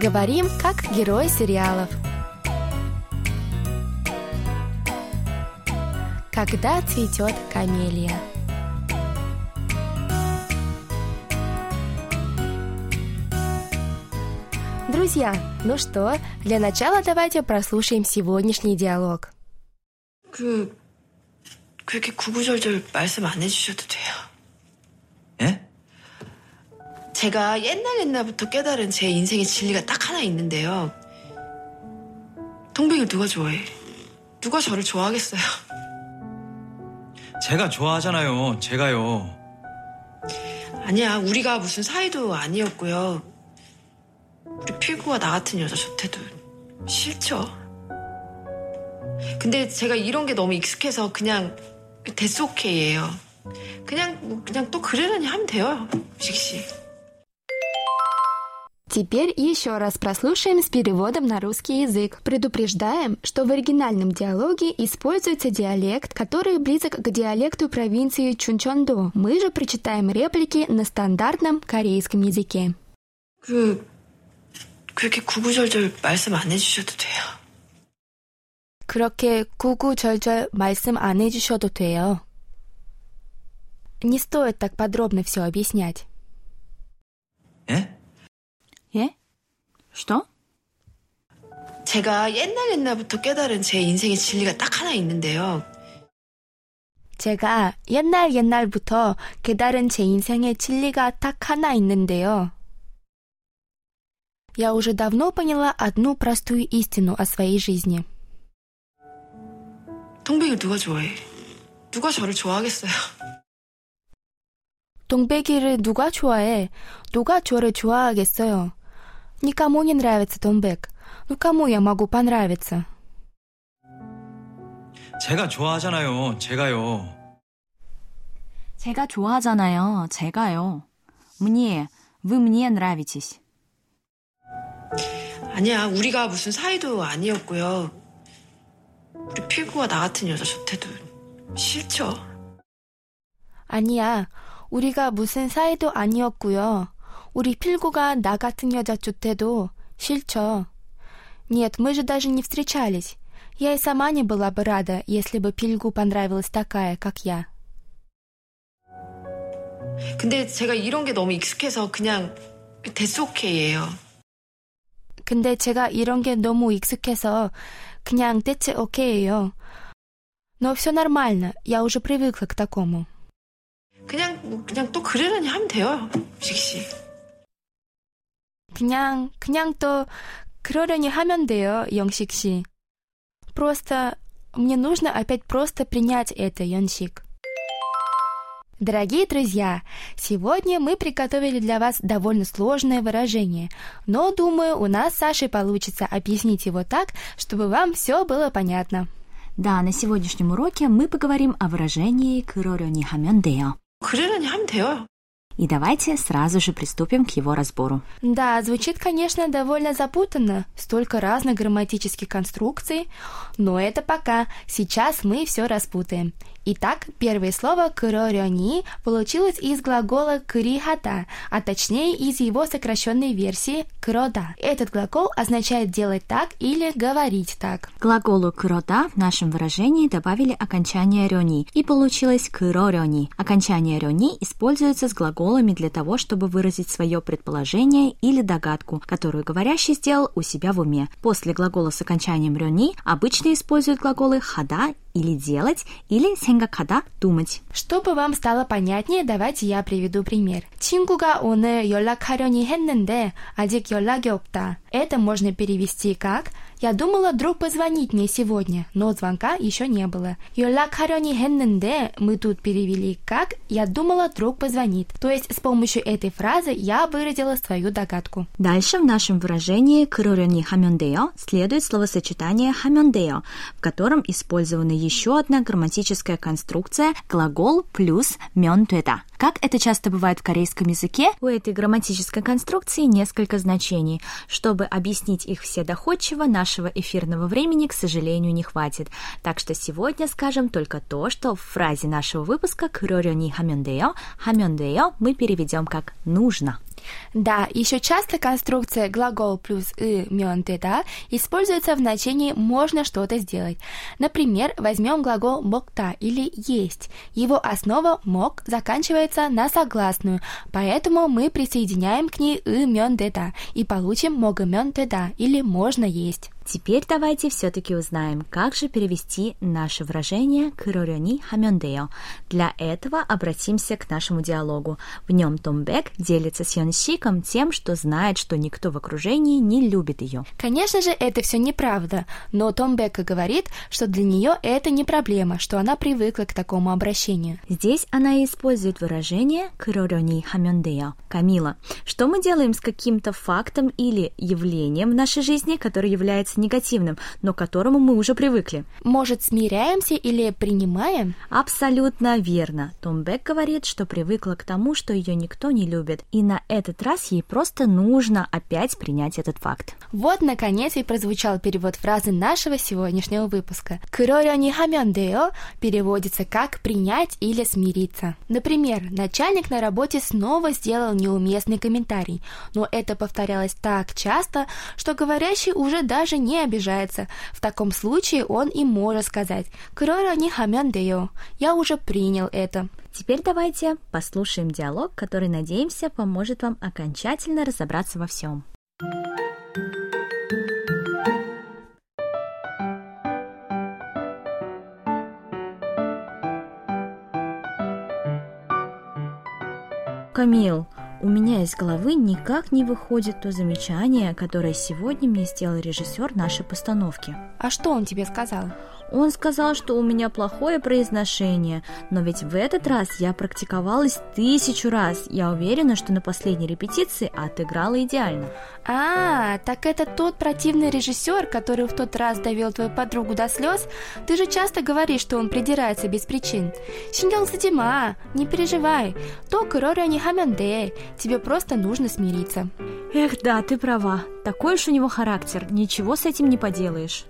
Говорим, как герои сериалов. Когда цветет камелия. Друзья, ну что, для начала давайте прослушаем сегодняшний диалог. 그 그렇게 구구절절 말씀 안 해주셔도 돼요. 예? 제가 옛날 옛날부터 깨달은 제 인생의 진리가 딱 하나 있는데요. 동백을 누가 좋아해? 누가 저를 좋아하겠어요? 제가 좋아하잖아요. 제가요. 아니야, 우리가 무슨 사이도 아니었고요. 우리 필구가 나 같은 여자 좋대도 싫죠. 근데 제가 이런 게 너무 익숙해서 그냥 데스 오케이예요. 그냥 뭐 그냥 또 그러려니 하면 돼요, 유식 씨. Теперь еще раз прослушаем с переводом на русский язык. Предупреждаем, что в оригинальном диалоге используется диалект, который близок к диалекту провинции Чунчондо. Мы же прочитаем реплики на стандартном корейском языке. 그 그렇게 구구절절 말씀 안 해주셔도 돼요. 그렇게 구구절절 말씀 안 해주셔도 돼요. Не стоит так подробно все объяснять. 예? 예? Что? 제가 옛날 옛날부터 깨달은 제 인생의 진리가 딱 하나 있는데요. 제가 옛날 옛날부터 깨달은 제 인생의 진리가 딱 하나 있는데요. Я уже давно поняла одну простую истину о своей жизни. 동백을 누가 좋아해? 누가 저를 좋아하겠어요? 동백이를 누가 좋아해? 누가 저를 좋아하겠어요? Никому не нравится 동백. Ну кому я могу понравиться? 제가 좋아하잖아요. 제가요. 제가 좋아하잖아요. 제가요. Мне, вы мне нравитесь. 아니야, 우리가 무슨 사이도 아니었고요. 우리 필구가 나 같은 여자 좋대도 싫죠. 아니야. 우리가 무슨 사이도 아니었고요. 우리 필구가 나 같은 여자 좋대도 싫죠. Нет, мы же даже не встречались. Я и сама не была бы рада, если бы Пильгу понравилась такая, как я. 근데 제가 이런 게 너무 익숙해서 그냥 대츠오케이예요. 근데 제가 이런 게 너무 익숙해서 그냥 대체 오케이예요. Но все нормально. Я уже привыкла к такому. 그냥 그냥 또 그러려니 하면 돼요. 식씨. 그냥 그냥 또 그러려니 하면 돼요, 영식 씨. Просто мне нужно опять просто принять это, Йонсик. Дорогие друзья, сегодня мы приготовили для вас довольно сложное выражение, но думаю, у нас с Сашей получится объяснить его так, чтобы вам все было понятно. Да, на сегодняшнем уроке мы поговорим о выражении «그러려니 하면 돼요». 그러려니 하면 돼요. И давайте сразу же приступим к его разбору. Да, звучит, конечно, довольно запутанно, столько разных грамматических конструкций, но это пока, сейчас мы все распутаем. Итак, первое слово «кырорёни» получилось из глагола «кырихата», а точнее из его сокращенной версии «крода». Этот глагол означает «делать так» или «говорить так». К глаголу «крода» в нашем выражении добавили окончание «рёни», и получилось «кырорёни». Окончание «рёни» используется с глаголами для того, чтобы выразить свое предположение или догадку, которую говорящий сделал у себя в уме. После глагола с окончанием «рёни» обычно используют глаголы «хада» или «делать», или «생각하다» — «думать». Чтобы вам стало понятнее, давайте я приведу пример. 친구가 오늘 연락하려니 했는데 아직 연락이 없다. Это можно перевести как «Я думала, друг позвонить мне сегодня, но звонка еще не было». 연락하려니 했는데 мы тут перевели как «Я думала, друг позвонит». То есть с помощью этой фразы я выразила свою догадку. Дальше в нашем выражении «그러려니 하면 돼요» следует словосочетание «하면 돼요», в котором использована еще одна грамматическая конструкция глагол плюс «면 되다». Как это часто бывает в корейском языке, у этой грамматической конструкции несколько значений. Чтобы объяснить их все доходчиво, нашего эфирного времени, к сожалению, не хватит. Так что сегодня скажем только то, что в фразе нашего выпуска «Курорёни хамёндеё» «хамёндеё» мы переведем как «нужно». Да, еще часто конструкция глагол плюс и мёнтеда используется в значении «можно что-то сделать». Например, возьмем глагол «мокта» или «есть». Его основа «мок» заканчивается на согласную, поэтому мы присоединяем к ней и мёнтеда и получим «мога мёнтеда» или «можно есть». Теперь давайте все-таки узнаем, как же перевести наше выражение «кырорёни хамёндео». Для этого обратимся к нашему диалогу. В нем Том Бек делится с Йонщиком тем, что знает, что никто в окружении не любит ее. Конечно же, это все неправда, но Том Бек говорит, что для нее это не проблема, что она привыкла к такому обращению. Здесь она использует выражение «кырорёни хамёндео». Камила, что мы делаем с каким-то фактом или явлением в нашей жизни, который является является негативным, но к которому мы уже привыкли. Может, смиряемся или принимаем? Абсолютно верно. Том Бек говорит, что привыкла к тому, что ее никто не любит, и на этот раз ей просто нужно опять принять этот факт. Вот, наконец, и прозвучал перевод фразы нашего сегодняшнего выпуска. «Кырорёни хамёндео» переводится как «принять» или «смириться». Например, начальник на работе снова сделал неуместный комментарий, но это повторялось так часто, что говорящий уже даже не обижается. В таком случае он и может сказать «Крора не хамян Я уже принял это. Теперь давайте послушаем диалог, который, надеемся, поможет вам окончательно разобраться во всем. Камил, у меня из головы никак не выходит то замечание, которое сегодня мне сделал режиссер нашей постановки. А что он тебе сказал? Он сказал, что у меня плохое произношение, но ведь в этот раз я практиковалась тысячу раз. Я уверена, что на последней репетиции отыграла идеально. А, так это тот противный режиссер, который в тот раз довел твою подругу до слез? Ты же часто говоришь, что он придирается без причин. Синдел Садима, не переживай. То кроре не хаменде. Тебе просто нужно смириться. Эх, да, ты права. Такой уж у него характер. Ничего с этим не поделаешь.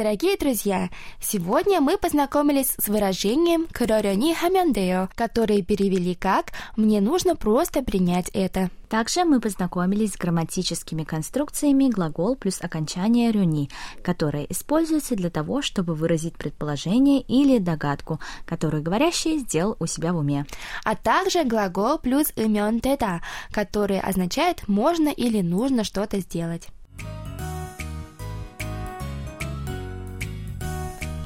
Дорогие друзья, сегодня мы познакомились с выражением «кырорёни хамяндео», которые перевели как «мне нужно просто принять это». Также мы познакомились с грамматическими конструкциями глагол плюс окончание рюни, которые используются для того, чтобы выразить предположение или догадку, которую говорящий сделал у себя в уме. А также глагол плюс имен теда, который означает «можно» или «нужно что-то сделать».